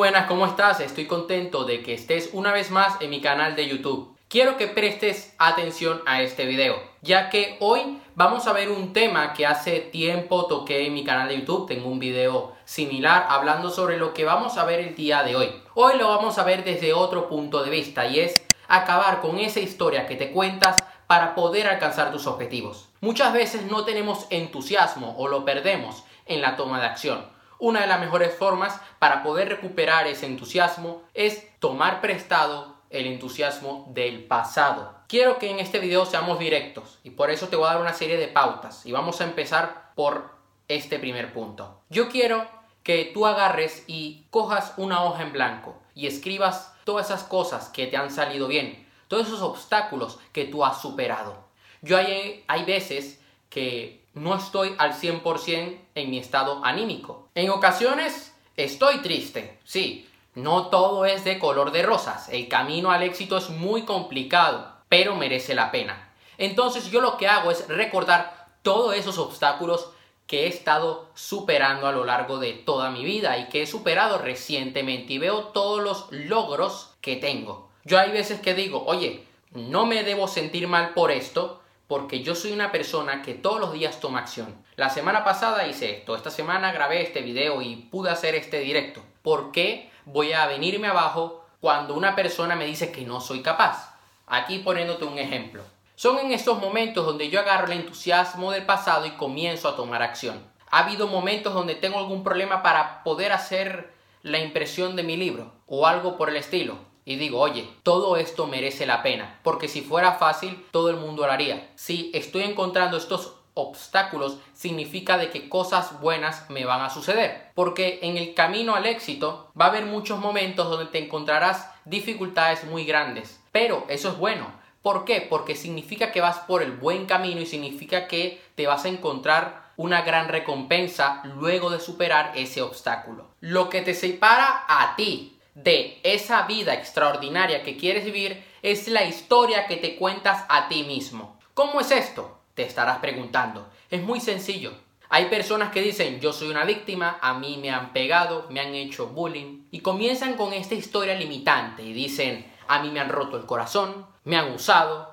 buenas, ¿cómo estás? Estoy contento de que estés una vez más en mi canal de YouTube. Quiero que prestes atención a este video, ya que hoy vamos a ver un tema que hace tiempo toqué en mi canal de YouTube. Tengo un video similar hablando sobre lo que vamos a ver el día de hoy. Hoy lo vamos a ver desde otro punto de vista y es acabar con esa historia que te cuentas para poder alcanzar tus objetivos. Muchas veces no tenemos entusiasmo o lo perdemos en la toma de acción. Una de las mejores formas para poder recuperar ese entusiasmo es tomar prestado el entusiasmo del pasado. Quiero que en este video seamos directos y por eso te voy a dar una serie de pautas y vamos a empezar por este primer punto. Yo quiero que tú agarres y cojas una hoja en blanco y escribas todas esas cosas que te han salido bien, todos esos obstáculos que tú has superado. Yo hay, hay veces que no estoy al 100% en mi estado anímico. En ocasiones estoy triste, sí, no todo es de color de rosas, el camino al éxito es muy complicado, pero merece la pena. Entonces yo lo que hago es recordar todos esos obstáculos que he estado superando a lo largo de toda mi vida y que he superado recientemente y veo todos los logros que tengo. Yo hay veces que digo, oye, no me debo sentir mal por esto porque yo soy una persona que todos los días toma acción. La semana pasada hice esto, esta semana grabé este video y pude hacer este directo. ¿Por qué voy a venirme abajo cuando una persona me dice que no soy capaz? Aquí poniéndote un ejemplo. Son en estos momentos donde yo agarro el entusiasmo del pasado y comienzo a tomar acción. Ha habido momentos donde tengo algún problema para poder hacer la impresión de mi libro o algo por el estilo. Y digo, oye, todo esto merece la pena, porque si fuera fácil, todo el mundo lo haría. Si estoy encontrando estos obstáculos, significa de que cosas buenas me van a suceder. Porque en el camino al éxito va a haber muchos momentos donde te encontrarás dificultades muy grandes. Pero eso es bueno, ¿Por qué? Porque significa que vas por el buen camino y significa que te vas a encontrar una gran recompensa luego de superar ese obstáculo. Lo que te separa a ti de esa vida extraordinaria que quieres vivir es la historia que te cuentas a ti mismo. ¿Cómo es esto? Te estarás preguntando. Es muy sencillo. Hay personas que dicen yo soy una víctima, a mí me han pegado, me han hecho bullying y comienzan con esta historia limitante y dicen a mí me han roto el corazón, me han usado,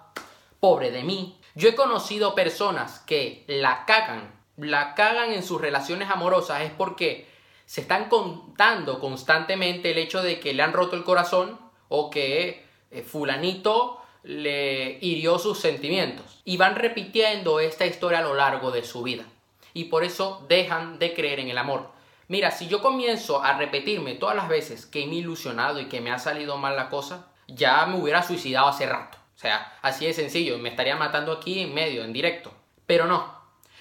pobre de mí. Yo he conocido personas que la cagan, la cagan en sus relaciones amorosas es porque se están contando constantemente el hecho de que le han roto el corazón o que eh, fulanito le hirió sus sentimientos. Y van repitiendo esta historia a lo largo de su vida. Y por eso dejan de creer en el amor. Mira, si yo comienzo a repetirme todas las veces que me he ilusionado y que me ha salido mal la cosa, ya me hubiera suicidado hace rato. O sea, así de sencillo, me estaría matando aquí en medio, en directo. Pero no,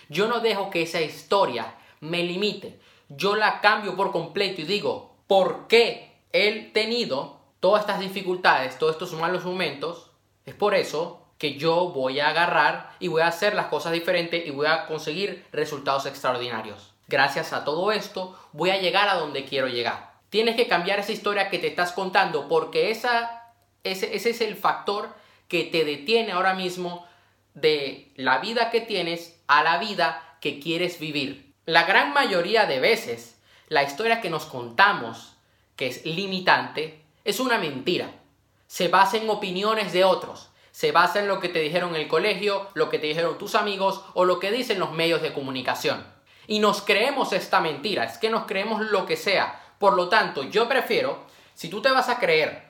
yo no dejo que esa historia me limite. Yo la cambio por completo y digo, ¿por qué he tenido todas estas dificultades, todos estos malos momentos? Es por eso que yo voy a agarrar y voy a hacer las cosas diferentes y voy a conseguir resultados extraordinarios. Gracias a todo esto voy a llegar a donde quiero llegar. Tienes que cambiar esa historia que te estás contando porque esa ese, es el factor que te detiene ahora mismo de la vida que tienes a la vida que quieres vivir. La gran mayoría de veces, la historia que nos contamos, que es limitante, es una mentira. Se basa en opiniones de otros, se basa en lo que te dijeron el colegio, lo que te dijeron tus amigos o lo que dicen los medios de comunicación. Y nos creemos esta mentira, es que nos creemos lo que sea. Por lo tanto, yo prefiero, si tú te vas a creer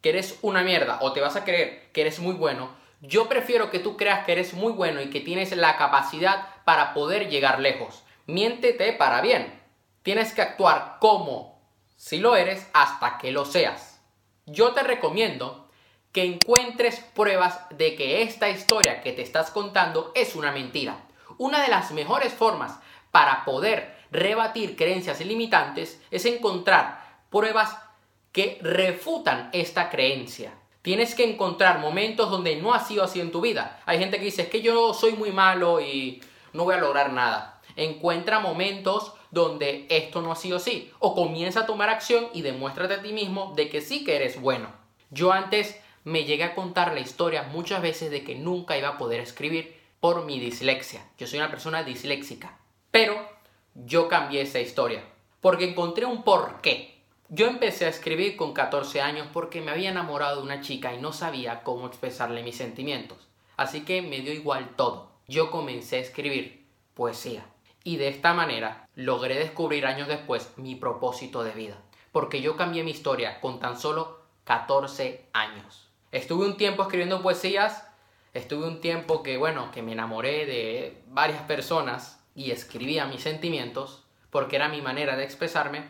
que eres una mierda o te vas a creer que eres muy bueno, yo prefiero que tú creas que eres muy bueno y que tienes la capacidad para poder llegar lejos. Miéntete para bien. Tienes que actuar como si lo eres hasta que lo seas. Yo te recomiendo que encuentres pruebas de que esta historia que te estás contando es una mentira. Una de las mejores formas para poder rebatir creencias limitantes es encontrar pruebas que refutan esta creencia. Tienes que encontrar momentos donde no ha sido así en tu vida. Hay gente que dice, que yo soy muy malo y no voy a lograr nada. Encuentra momentos donde esto no ha sido así. O comienza a tomar acción y demuéstrate a ti mismo de que sí que eres bueno. Yo antes me llegué a contar la historia muchas veces de que nunca iba a poder escribir por mi dislexia. Yo soy una persona disléxica. Pero yo cambié esa historia. Porque encontré un porqué Yo empecé a escribir con 14 años porque me había enamorado de una chica y no sabía cómo expresarle mis sentimientos. Así que me dio igual todo. Yo comencé a escribir poesía. Y de esta manera logré descubrir años después mi propósito de vida. Porque yo cambié mi historia con tan solo 14 años. Estuve un tiempo escribiendo poesías, estuve un tiempo que, bueno, que me enamoré de varias personas y escribía mis sentimientos porque era mi manera de expresarme.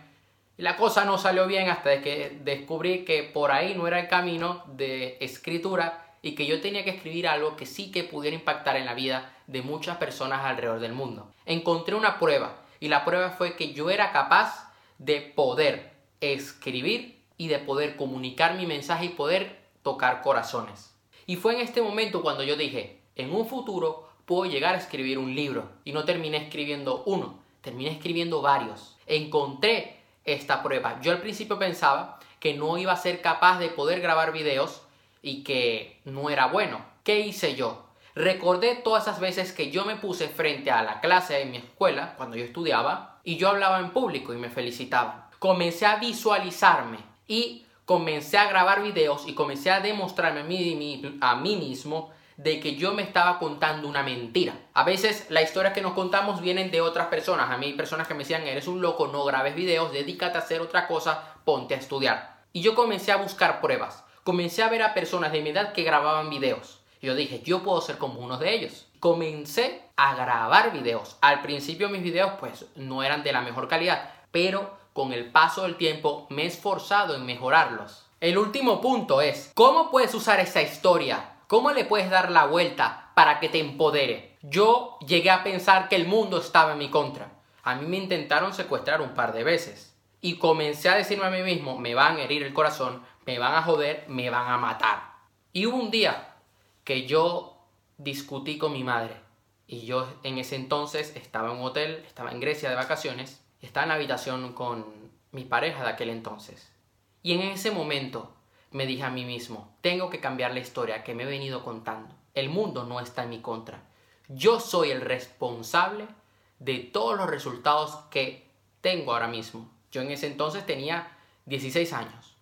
Y la cosa no salió bien hasta que descubrí que por ahí no era el camino de escritura y que yo tenía que escribir algo que sí que pudiera impactar en la vida de muchas personas alrededor del mundo. Encontré una prueba y la prueba fue que yo era capaz de poder escribir y de poder comunicar mi mensaje y poder tocar corazones. Y fue en este momento cuando yo dije, en un futuro puedo llegar a escribir un libro. Y no terminé escribiendo uno, terminé escribiendo varios. Encontré esta prueba. Yo al principio pensaba que no iba a ser capaz de poder grabar videos y que no era bueno. ¿Qué hice yo? Recordé todas esas veces que yo me puse frente a la clase en mi escuela, cuando yo estudiaba, y yo hablaba en público y me felicitaban. Comencé a visualizarme y comencé a grabar videos y comencé a demostrarme a mí, a mí mismo de que yo me estaba contando una mentira. A veces las historias que nos contamos vienen de otras personas. A mí personas que me decían, eres un loco, no grabes videos, dedícate a hacer otra cosa, ponte a estudiar. Y yo comencé a buscar pruebas. Comencé a ver a personas de mi edad que grababan videos. Yo dije, yo puedo ser como uno de ellos. Comencé a grabar videos. Al principio mis videos pues no eran de la mejor calidad, pero con el paso del tiempo me he esforzado en mejorarlos. El último punto es, ¿cómo puedes usar esa historia ¿Cómo le puedes dar la vuelta para que te empodere? Yo llegué a pensar que el mundo estaba en mi contra. A mí me intentaron secuestrar un par de veces. Y comencé a decirme a mí mismo, me van a herir el corazón, me van a joder, me van a matar. Y hubo un día que yo discutí con mi madre. Y yo en ese entonces estaba en un hotel, estaba en Grecia de vacaciones, estaba en la habitación con mi pareja de aquel entonces. Y en ese momento me dije a mí mismo, tengo que cambiar la historia que me he venido contando. El mundo no está en mi contra. Yo soy el responsable de todos los resultados que tengo ahora mismo. Yo en ese entonces tenía 16 años.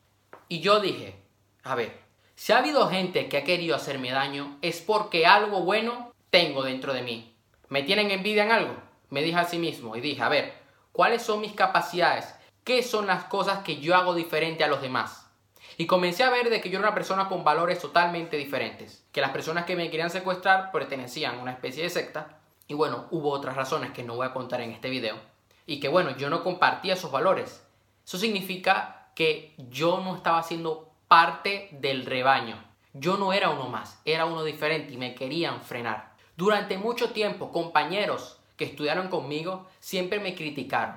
Y yo dije, a ver, si ha habido gente que ha querido hacerme daño, es porque algo bueno tengo dentro de mí. ¿Me tienen envidia en algo? Me dije a sí mismo y dije, a ver, ¿cuáles son mis capacidades? ¿Qué son las cosas que yo hago diferente a los demás? Y comencé a ver de que yo era una persona con valores totalmente diferentes. Que las personas que me querían secuestrar pertenecían a una especie de secta. Y bueno, hubo otras razones que no voy a contar en este video. Y que bueno, yo no compartía esos valores. Eso significa que yo no estaba siendo parte del rebaño. Yo no era uno más, era uno diferente y me querían frenar. Durante mucho tiempo, compañeros que estudiaron conmigo siempre me criticaron.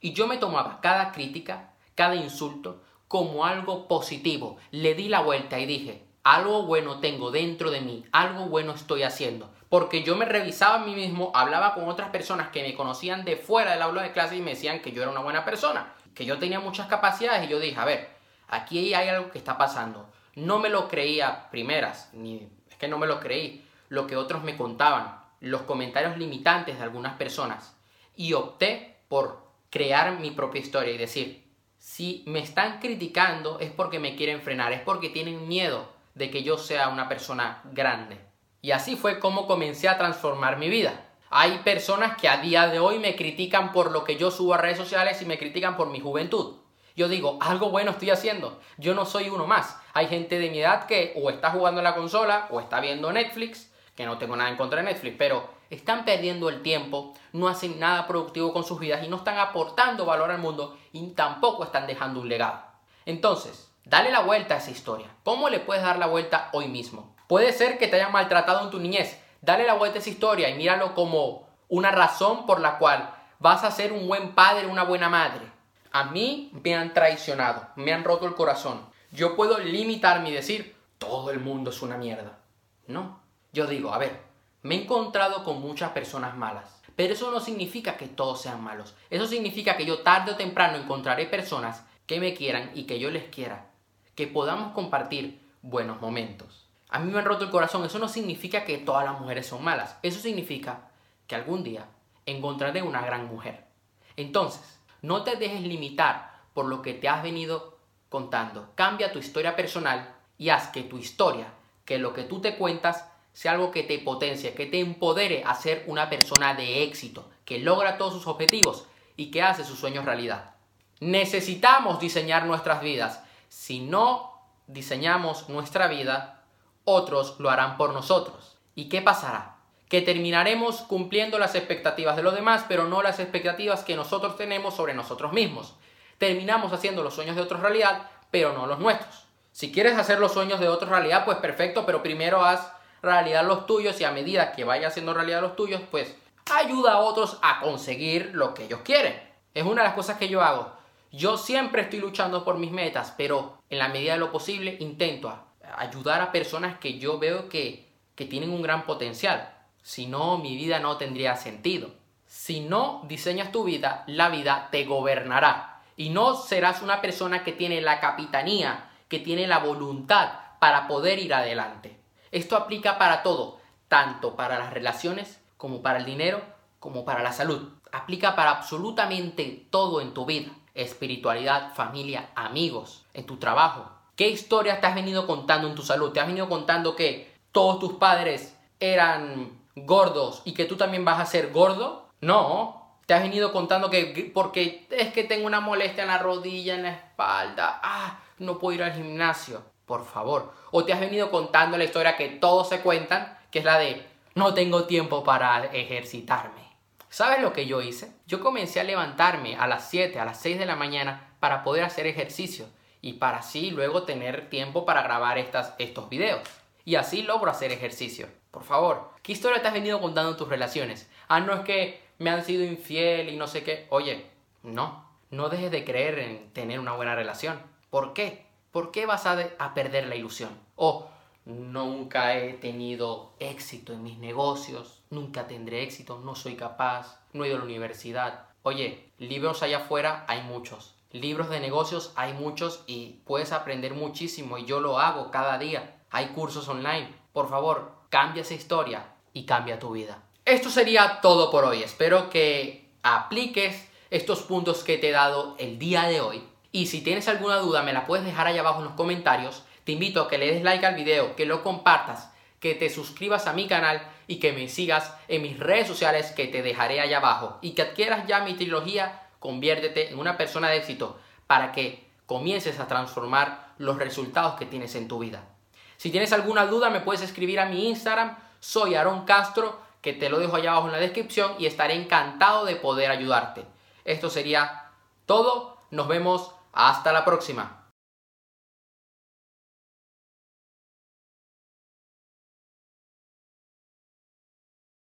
Y yo me tomaba cada crítica, cada insulto, como algo positivo. Le di la vuelta y dije, algo bueno tengo dentro de mí, algo bueno estoy haciendo. Porque yo me revisaba a mí mismo, hablaba con otras personas que me conocían de fuera del aula de clase y me decían que yo era una buena persona, que yo tenía muchas capacidades y yo dije, a ver, aquí hay algo que está pasando. No me lo creía primeras, ni es que no me lo creí, lo que otros me contaban, los comentarios limitantes de algunas personas. Y opté por crear mi propia historia y decir, si me están criticando es porque me quieren frenar, es porque tienen miedo de que yo sea una persona grande. Y así fue como comencé a transformar mi vida. Hay personas que a día de hoy me critican por lo que yo subo a redes sociales y me critican por mi juventud. Yo digo, algo bueno estoy haciendo. Yo no soy uno más. Hay gente de mi edad que o está jugando en la consola o está viendo Netflix, que no tengo nada en contra de Netflix, pero están perdiendo el tiempo, no hacen nada productivo con sus vidas y no están aportando valor al mundo y tampoco están dejando un legado. Entonces, dale la vuelta a esa historia. ¿Cómo le puedes dar la vuelta hoy mismo? Puede ser que te hayan maltratado en tu niñez. Dale la vuelta a esa historia y míralo como una razón por la cual vas a ser un buen padre, una buena madre. A mí me han traicionado, me han roto el corazón. Yo puedo limitarme y decir, todo el mundo es una mierda. No. Yo digo, a ver, me he encontrado con muchas personas malas, pero eso no significa que todos sean malos. Eso significa que yo tarde o temprano encontraré personas que me quieran y que yo les quiera, que podamos compartir buenos momentos. A mí me han roto el corazón, eso no significa que todas las mujeres son malas, eso significa que algún día encontraré una gran mujer. Entonces, no te dejes limitar por lo que te has venido contando. Cambia tu historia personal y haz que tu historia, que lo que tú te cuentas, sea algo que te potencie, que te empodere a ser una persona de éxito, que logra todos sus objetivos y que hace sus sueños realidad. Necesitamos diseñar nuestras vidas. Si no diseñamos nuestra vida, otros lo harán por nosotros. ¿Y qué pasará? Que terminaremos cumpliendo las expectativas de los demás, pero no las expectativas que nosotros tenemos sobre nosotros mismos. Terminamos haciendo los sueños de otros realidad, pero no los nuestros. Si quieres hacer los sueños de otros realidad, pues perfecto, pero primero haz realidad los tuyos y a medida que vaya haciendo realidad los tuyos, pues ayuda a otros a conseguir lo que ellos quieren. Es una de las cosas que yo hago. Yo siempre estoy luchando por mis metas, pero en la medida de lo posible intento ayudar a personas que yo veo que, que tienen un gran potencial. Si no, mi vida no tendría sentido. Si no diseñas tu vida, la vida te gobernará. Y no serás una persona que tiene la capitanía, que tiene la voluntad para poder ir adelante. Esto aplica para todo, tanto para las relaciones como para el dinero, como para la salud. Aplica para absolutamente todo en tu vida. Espiritualidad, familia, amigos, en tu trabajo. ¿Qué historias te has venido contando en tu salud? ¿Te has venido contando que todos tus padres eran gordos y que tú también vas a ser gordo? No. Te has venido contando que porque es que tengo una molestia en la rodilla, en la espalda, ah, no puedo ir al gimnasio. Por favor. O te has venido contando la historia que todos se cuentan, que es la de no tengo tiempo para ejercitarme. ¿Sabes lo que yo hice? Yo comencé a levantarme a las 7, a las 6 de la mañana para poder hacer ejercicio y para así luego tener tiempo para grabar estas, estos videos. Y así logro hacer ejercicio. Por favor, ¿qué historia te has venido contando en tus relaciones? Ah, no es que me han sido infiel y no sé qué. Oye, no, no dejes de creer en tener una buena relación. ¿Por qué? ¿Por qué vas a, a perder la ilusión? O nunca he tenido éxito en mis negocios, nunca tendré éxito, no soy capaz, no he ido a la universidad. Oye, libros allá afuera hay muchos, libros de negocios hay muchos y puedes aprender muchísimo y yo lo hago cada día. Hay cursos online. Por favor, cambia esa historia y cambia tu vida. Esto sería todo por hoy. Espero que apliques estos puntos que te he dado el día de hoy. Y si tienes alguna duda me la puedes dejar ahí abajo en los comentarios te invito a que le des like al video, que lo compartas, que te suscribas a mi canal y que me sigas en mis redes sociales que te dejaré allá abajo y que adquieras ya mi trilogía Conviértete en una persona de éxito para que comiences a transformar los resultados que tienes en tu vida. Si tienes alguna duda me puedes escribir a mi Instagram, soy Aaron Castro, que te lo dejo allá abajo en la descripción y estaré encantado de poder ayudarte. Esto sería todo, nos vemos hasta la próxima.